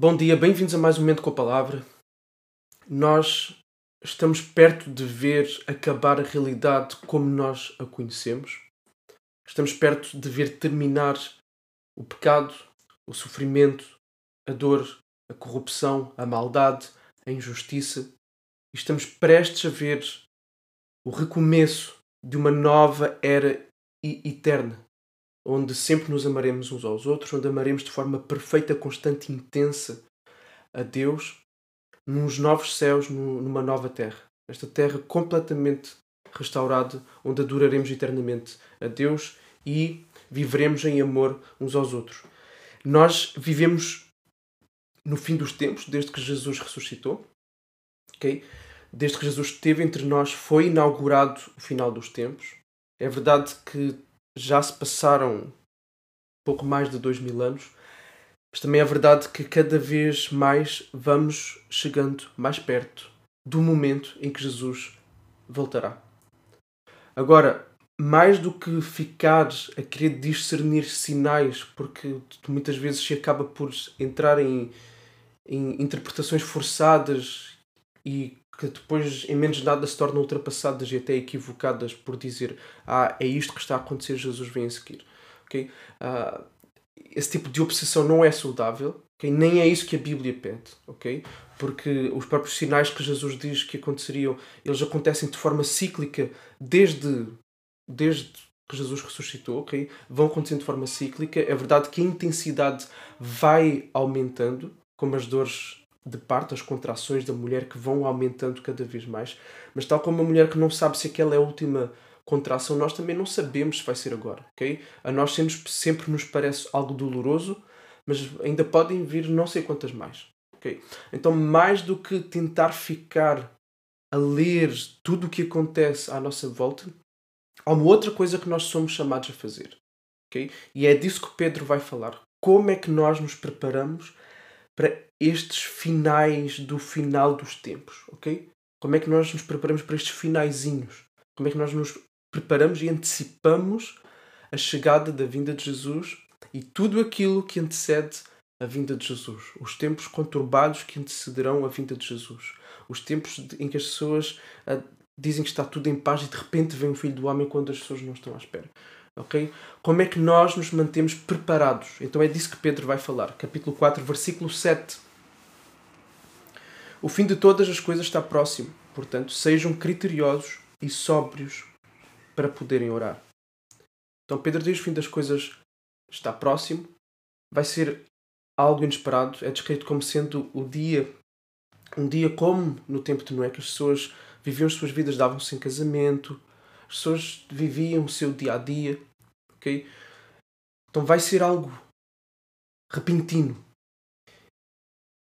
Bom dia, bem-vindos a mais um Momento com a Palavra. Nós estamos perto de ver acabar a realidade como nós a conhecemos. Estamos perto de ver terminar o pecado, o sofrimento, a dor, a corrupção, a maldade, a injustiça. E estamos prestes a ver o recomeço de uma nova era eterna onde sempre nos amaremos uns aos outros, onde amaremos de forma perfeita, constante intensa a Deus, nos novos céus, numa nova terra. Esta terra completamente restaurada, onde adoraremos eternamente a Deus e viveremos em amor uns aos outros. Nós vivemos no fim dos tempos, desde que Jesus ressuscitou, ok? Desde que Jesus esteve entre nós, foi inaugurado o final dos tempos. É verdade que já se passaram pouco mais de dois mil anos, mas também é verdade que cada vez mais vamos chegando mais perto do momento em que Jesus voltará. Agora, mais do que ficares a querer discernir sinais, porque muitas vezes se acaba por entrar em, em interpretações forçadas e que depois em menos nada se tornam ultrapassadas e até equivocadas por dizer ah, é isto que está a acontecer, Jesus vem a seguir. Okay? Uh, esse tipo de obsessão não é saudável, okay? nem é isso que a Bíblia pede, ok? Porque os próprios sinais que Jesus diz que aconteceriam, eles acontecem de forma cíclica desde, desde que Jesus ressuscitou, ok? Vão acontecendo de forma cíclica. É verdade que a intensidade vai aumentando, como as dores de parte as contrações da mulher que vão aumentando cada vez mais. Mas tal como a mulher que não sabe se aquela é a última contração, nós também não sabemos se vai ser agora, ok? A nós sempre nos parece algo doloroso, mas ainda podem vir não sei quantas mais, ok? Então, mais do que tentar ficar a ler tudo o que acontece à nossa volta, há uma outra coisa que nós somos chamados a fazer, ok? E é disso que Pedro vai falar. Como é que nós nos preparamos para estes finais do final dos tempos, ok? Como é que nós nos preparamos para estes finaizinhos? Como é que nós nos preparamos e antecipamos a chegada da vinda de Jesus e tudo aquilo que antecede a vinda de Jesus, os tempos conturbados que antecederão a vinda de Jesus, os tempos em que as pessoas uh, dizem que está tudo em paz e de repente vem o Filho do Homem quando as pessoas não estão à espera. Ok? Como é que nós nos mantemos preparados? Então é disso que Pedro vai falar. Capítulo 4, versículo 7. O fim de todas as coisas está próximo. Portanto, sejam criteriosos e sóbrios para poderem orar. Então Pedro diz: o fim das coisas está próximo. Vai ser algo inesperado. É descrito como sendo o dia, um dia como no tempo de Noé, que as pessoas viviam as suas vidas, davam-se em casamento, as pessoas viviam o seu dia a dia ok? Então vai ser algo repentino.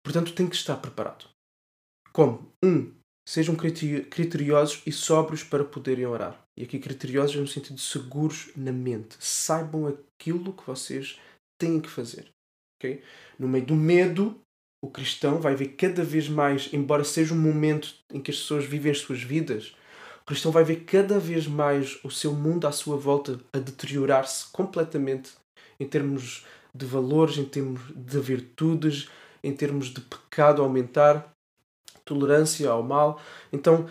Portanto, tem que estar preparado. Como? Um, sejam criteriosos e sóbrios para poderem orar. E aqui criteriosos no sentido de seguros na mente. Saibam aquilo que vocês têm que fazer. Okay? No meio do medo, o cristão vai ver cada vez mais, embora seja um momento em que as pessoas vivem as suas vidas, cristão vai ver cada vez mais o seu mundo à sua volta a deteriorar-se completamente em termos de valores, em termos de virtudes, em termos de pecado aumentar, tolerância ao mal. Então,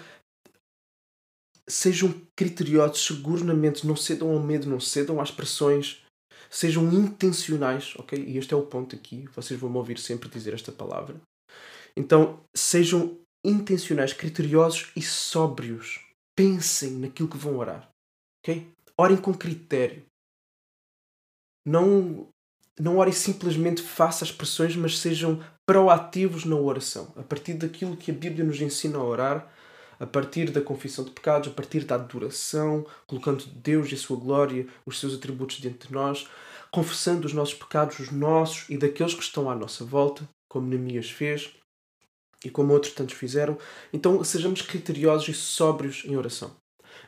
sejam criteriosos, seguros na mente, não cedam ao medo, não cedam às pressões, sejam intencionais, ok? E este é o ponto aqui, vocês vão me ouvir sempre dizer esta palavra. Então, sejam intencionais, criteriosos e sóbrios pensem naquilo que vão orar. Ok? Orem com critério. Não, não orem simplesmente faça as pressões, mas sejam proativos na oração. A partir daquilo que a Bíblia nos ensina a orar, a partir da confissão de pecados, a partir da adoração, colocando Deus e a sua glória, os seus atributos diante de nós, confessando os nossos pecados, os nossos e daqueles que estão à nossa volta, como Neemias fez, e como outros tantos fizeram. Então sejamos criteriosos e sóbrios em oração.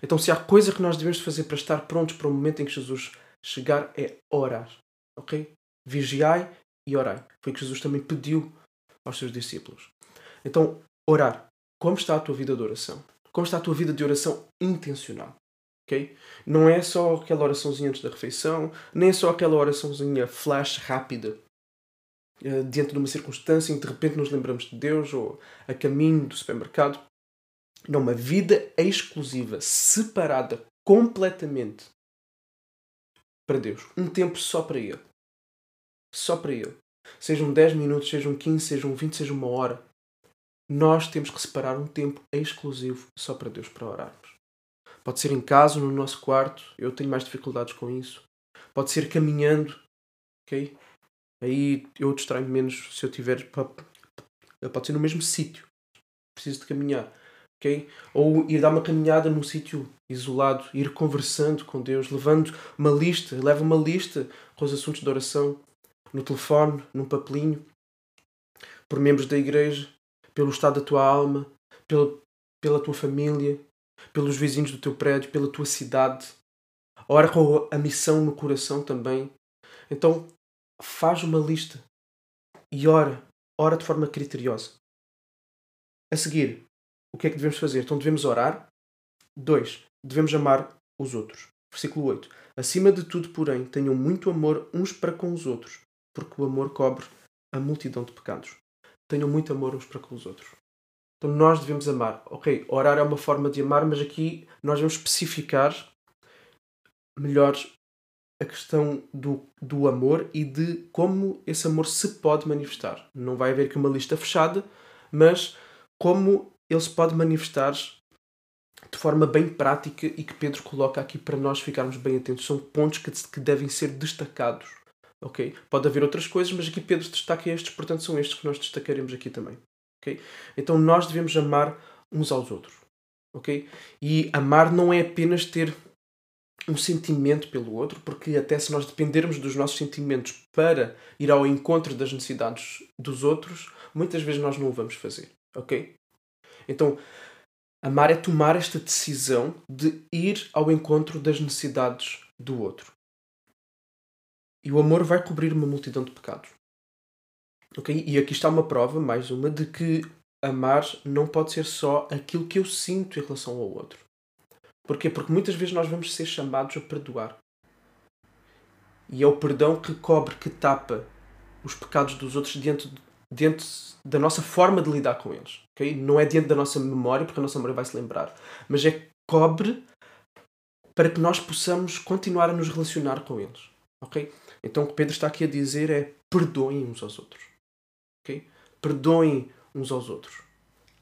Então, se há coisa que nós devemos fazer para estar prontos para o momento em que Jesus chegar, é orar. Ok? Vigiai e orai. Foi o que Jesus também pediu aos seus discípulos. Então, orar. Como está a tua vida de oração? Como está a tua vida de oração intencional? Okay? Não é só aquela oraçãozinha antes da refeição, nem é só aquela oraçãozinha flash rápida uh, diante de uma circunstância em que de repente nos lembramos de Deus ou a caminho do supermercado. Não, uma vida exclusiva, separada completamente para Deus. Um tempo só para Ele. Só para Ele. Sejam 10 minutos, sejam 15, sejam 20, seja uma hora. Nós temos que separar um tempo exclusivo só para Deus, para orarmos. Pode ser em casa, no nosso quarto. Eu tenho mais dificuldades com isso. Pode ser caminhando, ok? Aí eu distraio menos se eu tiver. Pode ser no mesmo sítio. Preciso de caminhar, ok? Ou ir dar uma caminhada num sítio isolado, ir conversando com Deus, levando uma lista, leva uma lista com os assuntos de oração no telefone, num papelinho, por membros da igreja, pelo estado da tua alma, pela, pela tua família, pelos vizinhos do teu prédio, pela tua cidade. Ora com a missão no coração também. Então, faz uma lista e ora. Ora de forma criteriosa. A seguir, o que é que devemos fazer? Então, devemos orar. 2. Devemos amar os outros. Versículo 8. Acima de tudo, porém, tenham muito amor uns para com os outros, porque o amor cobre a multidão de pecados. Tenham muito amor uns para com os outros. Então nós devemos amar. Ok, orar é uma forma de amar, mas aqui nós devemos especificar melhor a questão do, do amor e de como esse amor se pode manifestar. Não vai haver aqui uma lista fechada, mas como ele se pode manifestar de forma bem prática e que Pedro coloca aqui para nós ficarmos bem atentos. São pontos que, que devem ser destacados. Ok? Pode haver outras coisas, mas aqui Pedro destaca estes, portanto são estes que nós destacaremos aqui também. Ok? Então nós devemos amar uns aos outros. Ok? E amar não é apenas ter um sentimento pelo outro, porque até se nós dependermos dos nossos sentimentos para ir ao encontro das necessidades dos outros, muitas vezes nós não o vamos fazer. Ok? Então, amar é tomar esta decisão de ir ao encontro das necessidades do outro. E o amor vai cobrir uma multidão de pecados. Ok? E aqui está uma prova, mais uma, de que amar não pode ser só aquilo que eu sinto em relação ao outro. Porquê? Porque muitas vezes nós vamos ser chamados a perdoar. E é o perdão que cobre, que tapa os pecados dos outros dentro, dentro da nossa forma de lidar com eles. Okay? Não é dentro da nossa memória, porque a nossa memória vai se lembrar. Mas é cobre para que nós possamos continuar a nos relacionar com eles. Ok? Então o que Pedro está aqui a dizer é perdoem uns aos outros. Okay? Perdoem uns aos outros.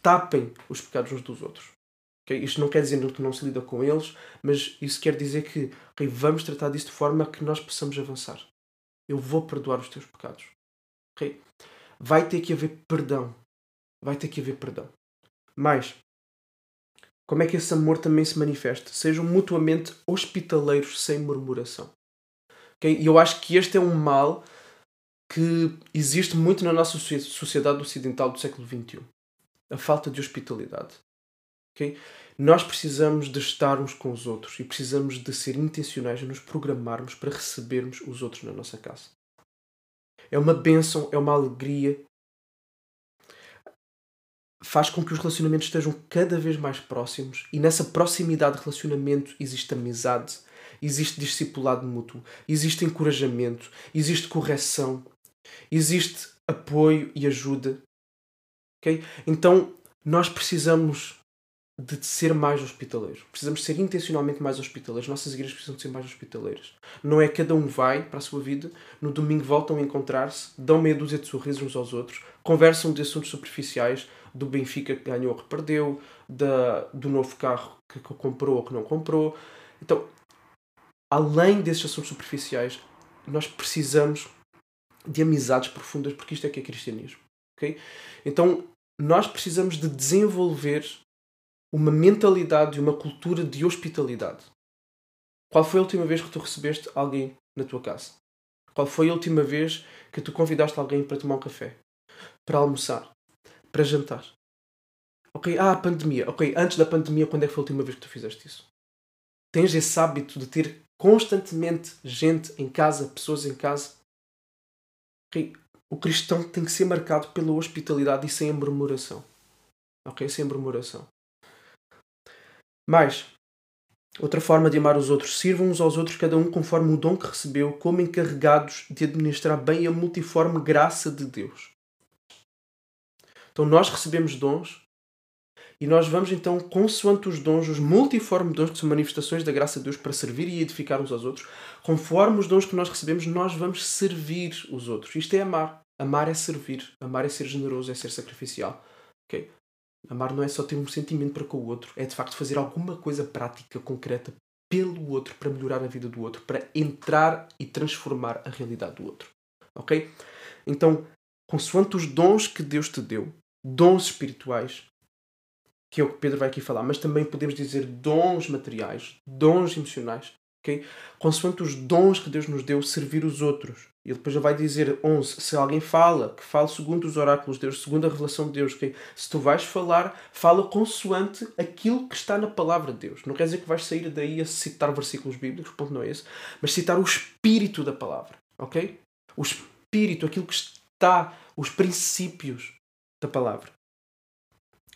Tapem os pecados uns dos outros. Okay? Isto não quer dizer que não se lida com eles, mas isso quer dizer que okay, vamos tratar disso de forma que nós possamos avançar. Eu vou perdoar os teus pecados. Okay? Vai ter que haver perdão. Vai ter que haver perdão. Mas, como é que esse amor também se manifesta? Sejam mutuamente hospitaleiros sem murmuração. Okay? E eu acho que este é um mal que existe muito na nossa sociedade ocidental do século XXI. A falta de hospitalidade. Okay? Nós precisamos de estar uns com os outros e precisamos de ser intencionais e nos programarmos para recebermos os outros na nossa casa. É uma bênção, é uma alegria. Faz com que os relacionamentos estejam cada vez mais próximos e nessa proximidade de relacionamento existe amizade, existe discipulado mútuo, existe encorajamento, existe correção, existe apoio e ajuda. Okay? Então nós precisamos de ser mais hospitaleiros. Precisamos ser intencionalmente mais hospitaleiros. Nossas igrejas precisam ser mais hospitaleiras. Não é cada um vai para a sua vida, no domingo voltam a encontrar-se, dão meia dúzia de sorrisos uns aos outros, conversam de assuntos superficiais, do Benfica que ganhou ou que perdeu, da, do novo carro que comprou ou que não comprou. Então, além desses assuntos superficiais, nós precisamos de amizades profundas, porque isto é que é cristianismo. Okay? Então, nós precisamos de desenvolver uma mentalidade e uma cultura de hospitalidade. Qual foi a última vez que tu recebeste alguém na tua casa? Qual foi a última vez que tu convidaste alguém para tomar um café? Para almoçar? Para jantar? Ok, ah, a pandemia. Ok, antes da pandemia, quando é que foi a última vez que tu fizeste isso? Tens esse hábito de ter constantemente gente em casa, pessoas em casa? O cristão tem que ser marcado pela hospitalidade e sem murmuração. Ok, sem murmuração. Mas, Outra forma de amar os outros, sirvam uns aos outros, cada um conforme o dom que recebeu, como encarregados de administrar bem a multiforme graça de Deus. Então nós recebemos dons e nós vamos então, consoante os dons, os multiformes dons que são manifestações da graça de Deus para servir e edificar uns aos outros, conforme os dons que nós recebemos, nós vamos servir os outros. Isto é amar. Amar é servir. Amar é ser generoso, é ser sacrificial. Okay? Amar não é só ter um sentimento para com o outro, é de facto fazer alguma coisa prática, concreta pelo outro, para melhorar a vida do outro, para entrar e transformar a realidade do outro. Ok? Então, consoante os dons que Deus te deu, dons espirituais, que é o que Pedro vai aqui falar, mas também podemos dizer dons materiais, dons emocionais, ok? Consoante os dons que Deus nos deu, servir os outros. E depois já vai dizer 11, se alguém fala, que fale segundo os oráculos de Deus, segundo a revelação de Deus, ok? Se tu vais falar, fala consoante aquilo que está na palavra de Deus. Não quer dizer que vais sair daí a citar versículos bíblicos, ponto não é esse, mas citar o espírito da palavra, ok? O espírito, aquilo que está, os princípios da palavra.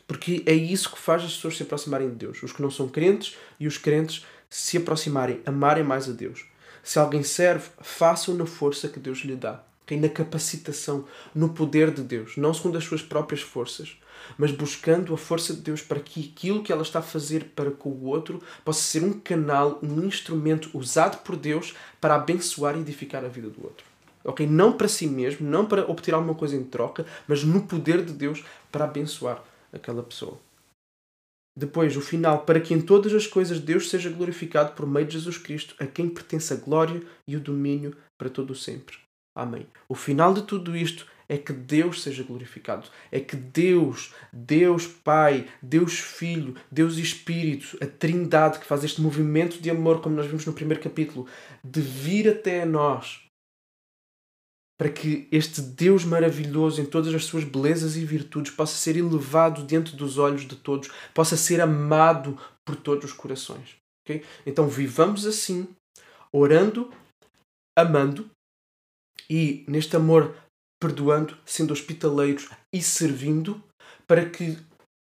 Porque é isso que faz as pessoas se aproximarem de Deus. Os que não são crentes e os crentes se aproximarem, amarem mais a Deus. Se alguém serve, faça-o na força que Deus lhe dá. Na capacitação, no poder de Deus. Não segundo as suas próprias forças, mas buscando a força de Deus para que aquilo que ela está a fazer para com o outro possa ser um canal, um instrumento usado por Deus para abençoar e edificar a vida do outro. Ok? Não para si mesmo, não para obter alguma coisa em troca, mas no poder de Deus para abençoar aquela pessoa. Depois, o final, para que em todas as coisas Deus seja glorificado por meio de Jesus Cristo, a quem pertence a glória e o domínio para todo o sempre. Amém. O final de tudo isto é que Deus seja glorificado. É que Deus, Deus Pai, Deus Filho, Deus Espírito, a Trindade que faz este movimento de amor, como nós vimos no primeiro capítulo, de vir até nós para que este Deus maravilhoso, em todas as suas belezas e virtudes, possa ser elevado diante dos olhos de todos, possa ser amado por todos os corações. Okay? Então vivamos assim, orando, amando e neste amor perdoando, sendo hospitaleiros e servindo, para que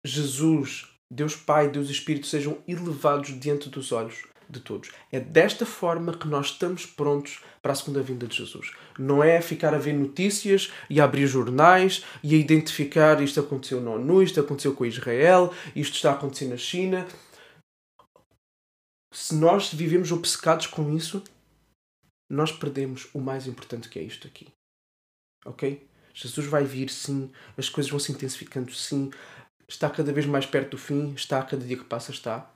Jesus, Deus Pai, Deus Espírito sejam elevados diante dos olhos de todos. É desta forma que nós estamos prontos para a segunda vinda de Jesus. Não é ficar a ver notícias e a abrir jornais e a identificar isto aconteceu na ONU, isto aconteceu com Israel, isto está acontecendo na China. Se nós vivemos obcecados com isso, nós perdemos o mais importante que é isto aqui. Ok? Jesus vai vir, sim, as coisas vão se intensificando, sim, está cada vez mais perto do fim, está cada dia que passa, está.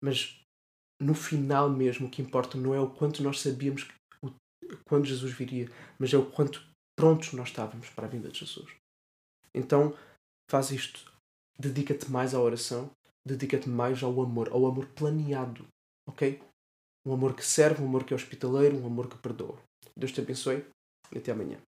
Mas no final mesmo, o que importa não é o quanto nós sabíamos o, quando Jesus viria, mas é o quanto prontos nós estávamos para a vinda de Jesus. Então, faz isto. Dedica-te mais à oração, dedica-te mais ao amor, ao amor planeado, ok? Um amor que serve, um amor que é hospitaleiro, um amor que perdoa. Deus te abençoe e até amanhã.